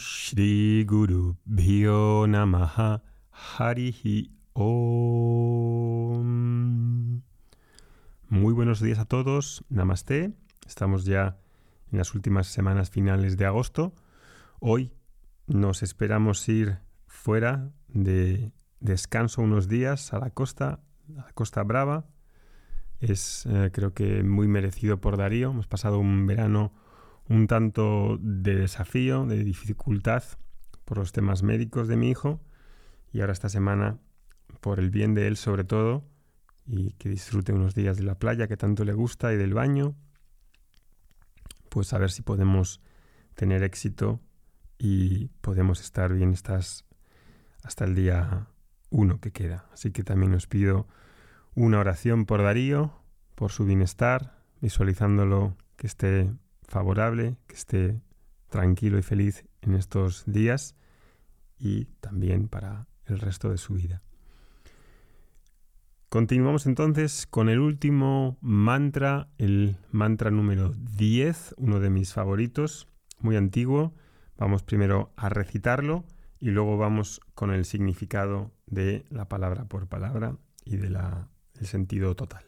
Shri Guru Bhyo Namaha Harihi Om. Muy buenos días a todos, Namaste. Estamos ya en las últimas semanas finales de agosto. Hoy nos esperamos ir fuera de descanso unos días a la costa, a la Costa Brava. Es eh, creo que muy merecido por Darío. Hemos pasado un verano un tanto de desafío, de dificultad por los temas médicos de mi hijo y ahora esta semana por el bien de él sobre todo y que disfrute unos días de la playa que tanto le gusta y del baño, pues a ver si podemos tener éxito y podemos estar bien estas, hasta el día uno que queda. Así que también os pido una oración por Darío, por su bienestar, visualizándolo que esté favorable, que esté tranquilo y feliz en estos días y también para el resto de su vida. Continuamos entonces con el último mantra, el mantra número 10, uno de mis favoritos, muy antiguo. Vamos primero a recitarlo y luego vamos con el significado de la palabra por palabra y del sentido total.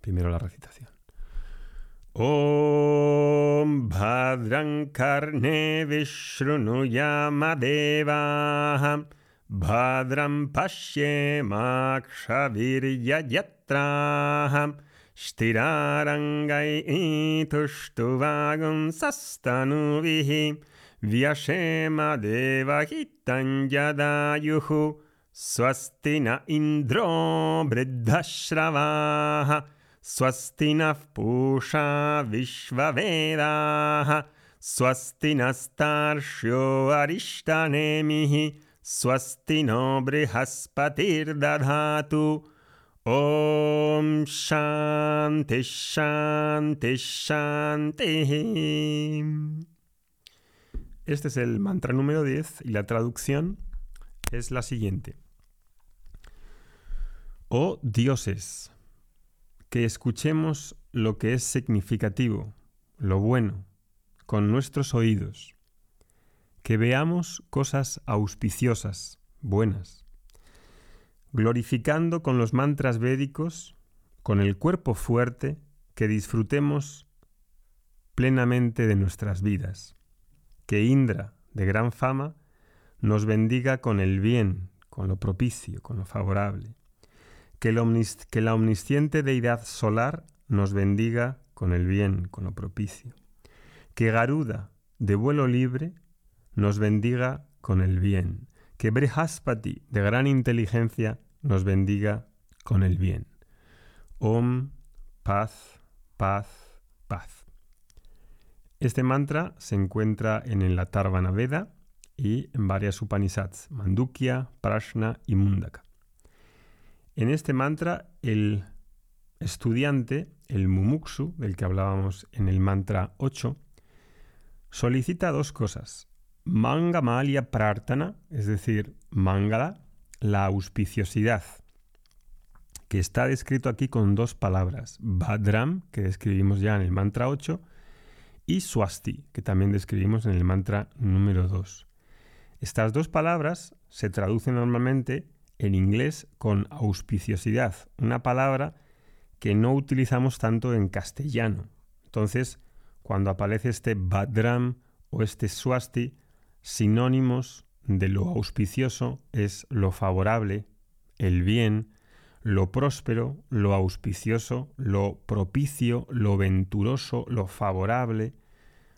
Primero la recitación. ॐ भद्रं कर्णे विशृणुयामदेवाः भद्रं पश्येमाक्षवीर्यजत्राः। स्थिरारङ्गैतुष्टुवागुंसस्तनुभिः व्यशेमदेवहितं यदायुः स्वस्ति न इन्द्रो वृद्धश्रवाः स्वस्ति नः पूषा विश्ववेदाः स्वस्ति नस्तार्क्ष्यो अरिष्टनेमिः स्वस्ति नो बृहस्पतिर्दधातु ॐ शान्तिः शान्तिः शान्तिः Este es el mantra número 10 y la traducción es la siguiente. Oh dioses, que escuchemos lo que es significativo, lo bueno, con nuestros oídos, que veamos cosas auspiciosas, buenas, glorificando con los mantras védicos, con el cuerpo fuerte, que disfrutemos plenamente de nuestras vidas, que Indra, de gran fama, nos bendiga con el bien, con lo propicio, con lo favorable que, la omnisciente deidad solar nos bendiga con el bien, con lo propicio. Que Garuda, de vuelo libre, nos bendiga con el bien. Que Brihaspati, de gran inteligencia, nos bendiga con el bien. Om, paz, paz, paz. Este mantra se encuentra en el Atharvana Veda y en varias Upanishads, Mandukya, Prashna y Mundaka. En este mantra, el estudiante, el mumuksu, del que hablábamos en el mantra 8, solicita dos cosas. Mangamalia prartana, es decir, mangala, la auspiciosidad, que está descrito aquí con dos palabras. Badram, que describimos ya en el mantra 8, y swasti, que también describimos en el mantra número 2. Estas dos palabras se traducen normalmente en inglés con auspiciosidad, una palabra que no utilizamos tanto en castellano. Entonces, cuando aparece este badram o este swasti, sinónimos de lo auspicioso es lo favorable, el bien, lo próspero, lo auspicioso, lo propicio, lo venturoso, lo favorable,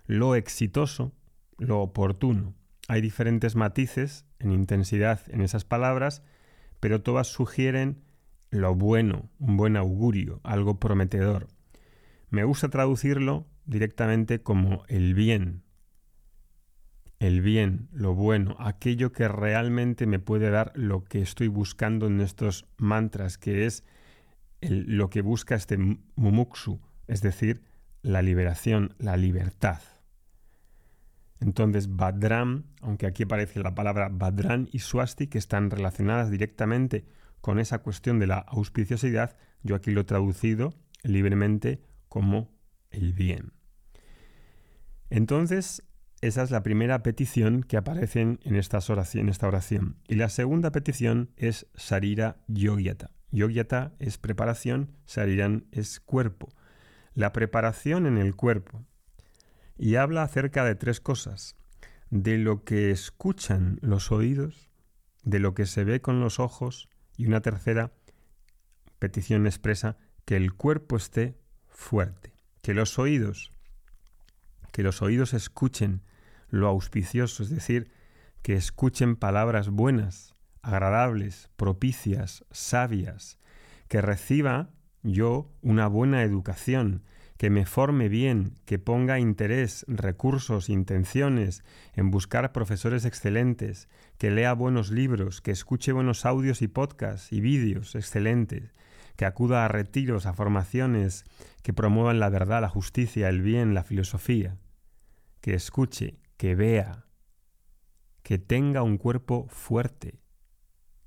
lo exitoso, lo oportuno. Hay diferentes matices en intensidad en esas palabras pero todas sugieren lo bueno, un buen augurio, algo prometedor. Me gusta traducirlo directamente como el bien, el bien, lo bueno, aquello que realmente me puede dar lo que estoy buscando en estos mantras, que es lo que busca este mumuksu, es decir, la liberación, la libertad. Entonces, Badram, aunque aquí aparece la palabra Badran y Swasti, que están relacionadas directamente con esa cuestión de la auspiciosidad, yo aquí lo he traducido libremente como el bien. Entonces, esa es la primera petición que aparece en, en esta oración. Y la segunda petición es Sarira Yogyata. Yogyata es preparación, Sariran es cuerpo. La preparación en el cuerpo. Y habla acerca de tres cosas. De lo que escuchan los oídos, de lo que se ve con los ojos y una tercera petición expresa que el cuerpo esté fuerte, que los oídos, que los oídos escuchen lo auspicioso, es decir, que escuchen palabras buenas, agradables, propicias, sabias, que reciba yo una buena educación, que me forme bien, que ponga interés, recursos, intenciones en buscar profesores excelentes, que lea buenos libros, que escuche buenos audios y podcasts y vídeos excelentes, que acuda a retiros, a formaciones que promuevan la verdad, la justicia, el bien, la filosofía, que escuche, que vea, que tenga un cuerpo fuerte.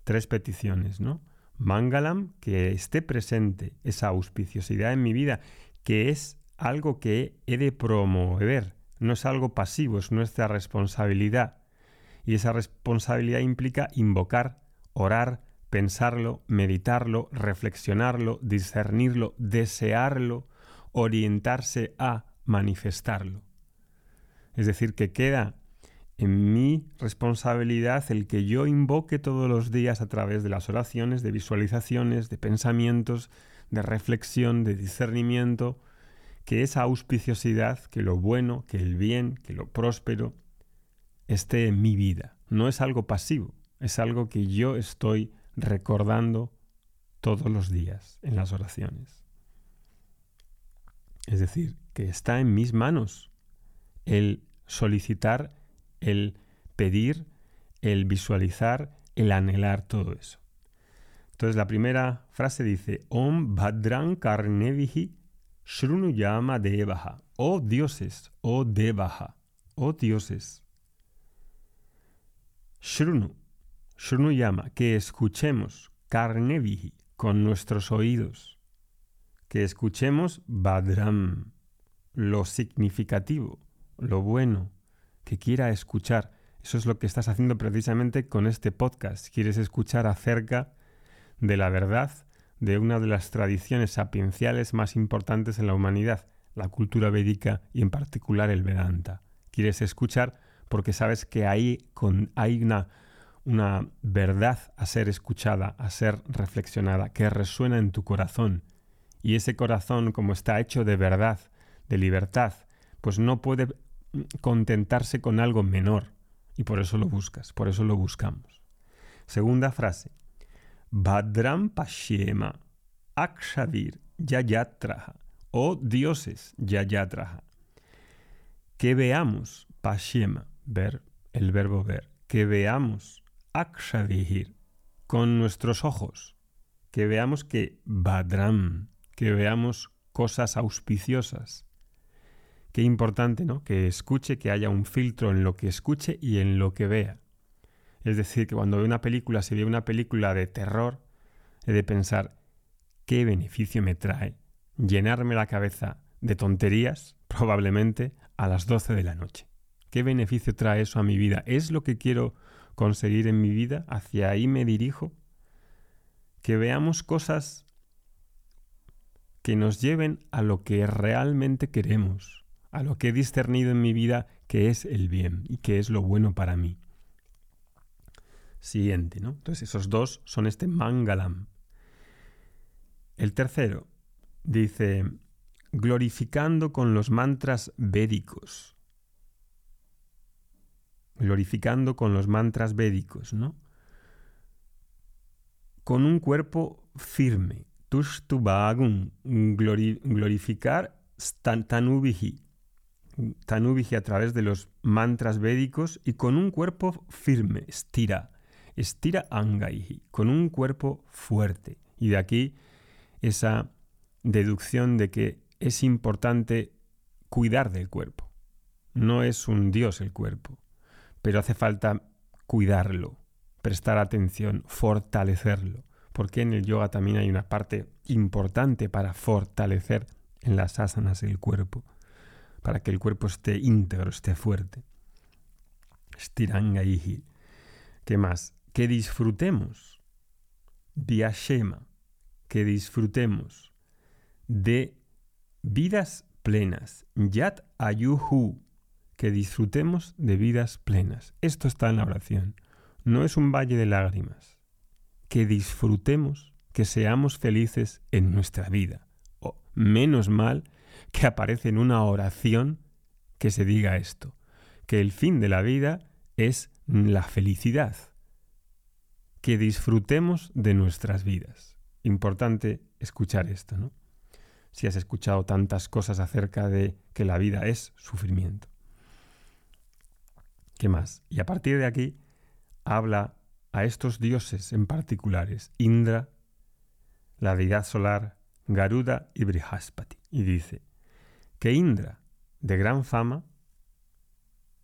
Tres peticiones, ¿no? Mangalam, que esté presente esa auspiciosidad en mi vida, que es algo que he de promover, no es algo pasivo, es nuestra responsabilidad. Y esa responsabilidad implica invocar, orar, pensarlo, meditarlo, reflexionarlo, discernirlo, desearlo, orientarse a manifestarlo. Es decir, que queda en mi responsabilidad el que yo invoque todos los días a través de las oraciones, de visualizaciones, de pensamientos, de reflexión, de discernimiento, que esa auspiciosidad, que lo bueno, que el bien, que lo próspero, esté en mi vida. No es algo pasivo, es algo que yo estoy recordando todos los días en las oraciones. Es decir, que está en mis manos el solicitar, el pedir, el visualizar, el anhelar todo eso. Entonces la primera frase dice, Om Bhadran Karnevihi Shrunuyama Devaha. Oh dioses, oh Devaha, oh dioses. Shrunu, Shrunuyama, que escuchemos Karnevihi con nuestros oídos. Que escuchemos Badram, lo significativo, lo bueno, que quiera escuchar. Eso es lo que estás haciendo precisamente con este podcast. Quieres escuchar acerca de la verdad de una de las tradiciones sapienciales más importantes en la humanidad, la cultura védica y en particular el Vedanta. Quieres escuchar porque sabes que ahí con, hay una, una verdad a ser escuchada, a ser reflexionada, que resuena en tu corazón. Y ese corazón, como está hecho de verdad, de libertad, pues no puede contentarse con algo menor. Y por eso lo buscas, por eso lo buscamos. Segunda frase. Badram Pashyema Akshavir Yayatraha. Oh dioses Yayatraha. Que veamos, Pashyema, ver, el verbo ver, que veamos Akshavir con nuestros ojos, que veamos que Badram, que veamos cosas auspiciosas, Qué importante, ¿no? Que escuche, que haya un filtro en lo que escuche y en lo que vea. Es decir, que cuando ve una película, si ve una película de terror, he de pensar, ¿qué beneficio me trae llenarme la cabeza de tonterías, probablemente, a las 12 de la noche? ¿Qué beneficio trae eso a mi vida? ¿Es lo que quiero conseguir en mi vida? ¿Hacia ahí me dirijo? Que veamos cosas que nos lleven a lo que realmente queremos, a lo que he discernido en mi vida que es el bien y que es lo bueno para mí. Siguiente, ¿no? Entonces esos dos son este mangalam. El tercero dice, glorificando con los mantras védicos. Glorificando con los mantras védicos, ¿no? Con un cuerpo firme. Tushtubagun, glorificar tanubihi, Tanubiji a través de los mantras védicos y con un cuerpo firme, estira, estira Angaihi, con un cuerpo fuerte. Y de aquí esa deducción de que es importante cuidar del cuerpo. No es un dios el cuerpo, pero hace falta cuidarlo, prestar atención, fortalecerlo, porque en el yoga también hay una parte importante para fortalecer en las asanas el cuerpo para que el cuerpo esté íntegro, esté fuerte. Shtirangaihi. ¿Qué más? Que disfrutemos. Vyashema. Que disfrutemos de vidas plenas. Yat ayuhu. Que disfrutemos de vidas plenas. Esto está en la oración. No es un valle de lágrimas. Que disfrutemos, que seamos felices en nuestra vida. O menos mal que aparece en una oración que se diga esto, que el fin de la vida es la felicidad, que disfrutemos de nuestras vidas. Importante escuchar esto, ¿no? Si has escuchado tantas cosas acerca de que la vida es sufrimiento. ¿Qué más? Y a partir de aquí habla a estos dioses en particulares, Indra, la deidad solar, Garuda y Brihaspati, y dice, que Indra, de gran fama,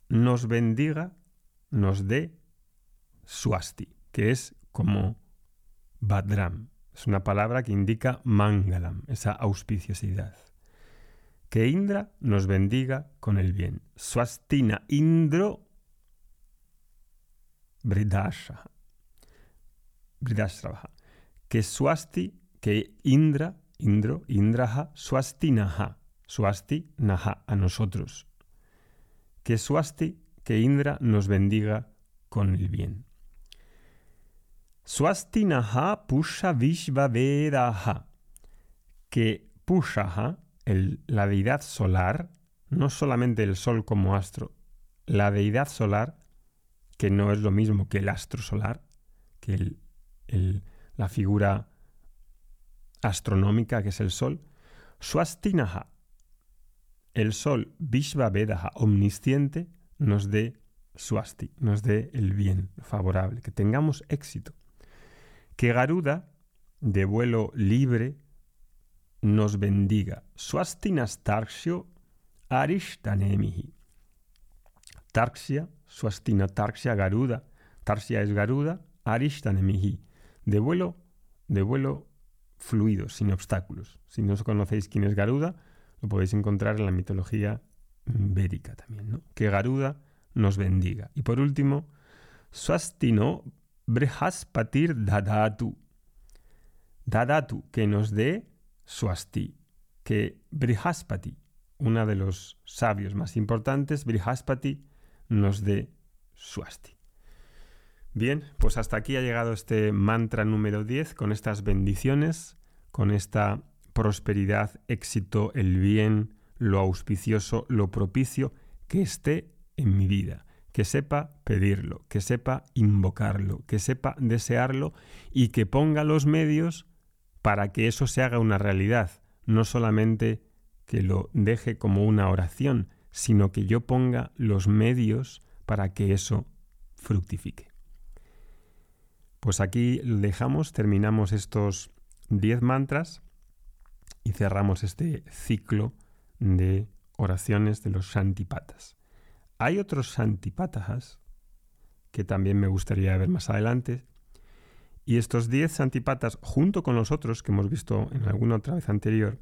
nos bendiga, nos dé Swasti, que es como Badram. Es una palabra que indica Mangalam, esa auspiciosidad. Que Indra nos bendiga con el bien. Swastina Indro Bridasha. Que Swasti, que Indra, Indro, Indraha, Swastinaha Swasti Naha, a nosotros. Que Swasti, que Indra nos bendiga con el bien. Swasti Naha Pusha Vishva Vedaha. Que Pushaha, la deidad solar, no solamente el sol como astro, la deidad solar, que no es lo mismo que el astro solar, que el, la figura astronómica que es el sol, Swastinaha, el sol Vishva Vedaha omnisciente nos dé Swasti, nos dé el bien favorable, que tengamos éxito. Que Garuda, de vuelo libre, nos bendiga. Swastinas Tarksio Arishtanemihi. Tarxia, Swastina Tarxia Garuda. Tarsia es Garuda, Arishtanemihi. De vuelo, de vuelo fluido, sin obstáculos. Si no os conocéis quién es Garuda, lo podéis encontrar en la mitología védica también. Que Garuda nos bendiga. Y por último, Swastino Brehaspatir Dadatu. Dadatu, que nos dé Swasti. Que Brihaspati, una de los sabios más importantes, Brihaspati, nos dé Swasti. Bien, pues hasta aquí ha llegado este mantra número 10 con estas bendiciones, con esta prosperidad, éxito, el bien, lo auspicioso, lo propicio, que esté en mi vida, que sepa pedirlo, que sepa invocarlo, que sepa desearlo y que ponga los medios para que eso se haga una realidad, no solamente que lo deje como una oración, sino que yo ponga los medios para que eso fructifique. Pues aquí lo dejamos, terminamos estos 10 mantras y cerramos este ciclo de oraciones de los Shantipatas. Hay otros Shantipatas que también me gustaría ver más adelante. Y estos 10 Santipatas, junto con los otros que hemos visto en alguna otra vez anterior,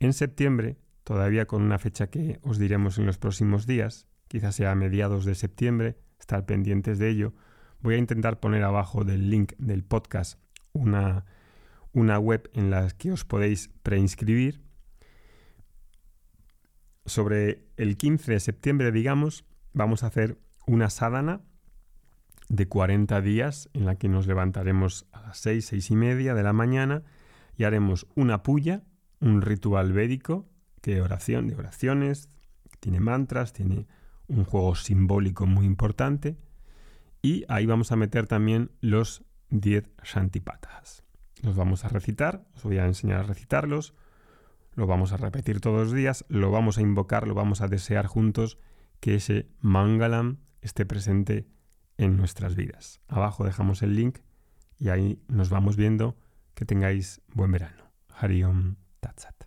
en septiembre, todavía con una fecha que os diremos en los próximos días, quizás sea a mediados de septiembre, estar pendientes de ello, voy a intentar poner abajo del link del podcast una una web en la que os podéis preinscribir. Sobre el 15 de septiembre, digamos, vamos a hacer una sadhana de 40 días en la que nos levantaremos a las 6, 6 y media de la mañana y haremos una puya, un ritual védico, que oración, de oraciones, tiene mantras, tiene un juego simbólico muy importante y ahí vamos a meter también los 10 shantipatas. Los vamos a recitar, os voy a enseñar a recitarlos, lo vamos a repetir todos los días, lo vamos a invocar, lo vamos a desear juntos que ese Mangalam esté presente en nuestras vidas. Abajo dejamos el link y ahí nos vamos viendo. Que tengáis buen verano. Hariom Tatsat.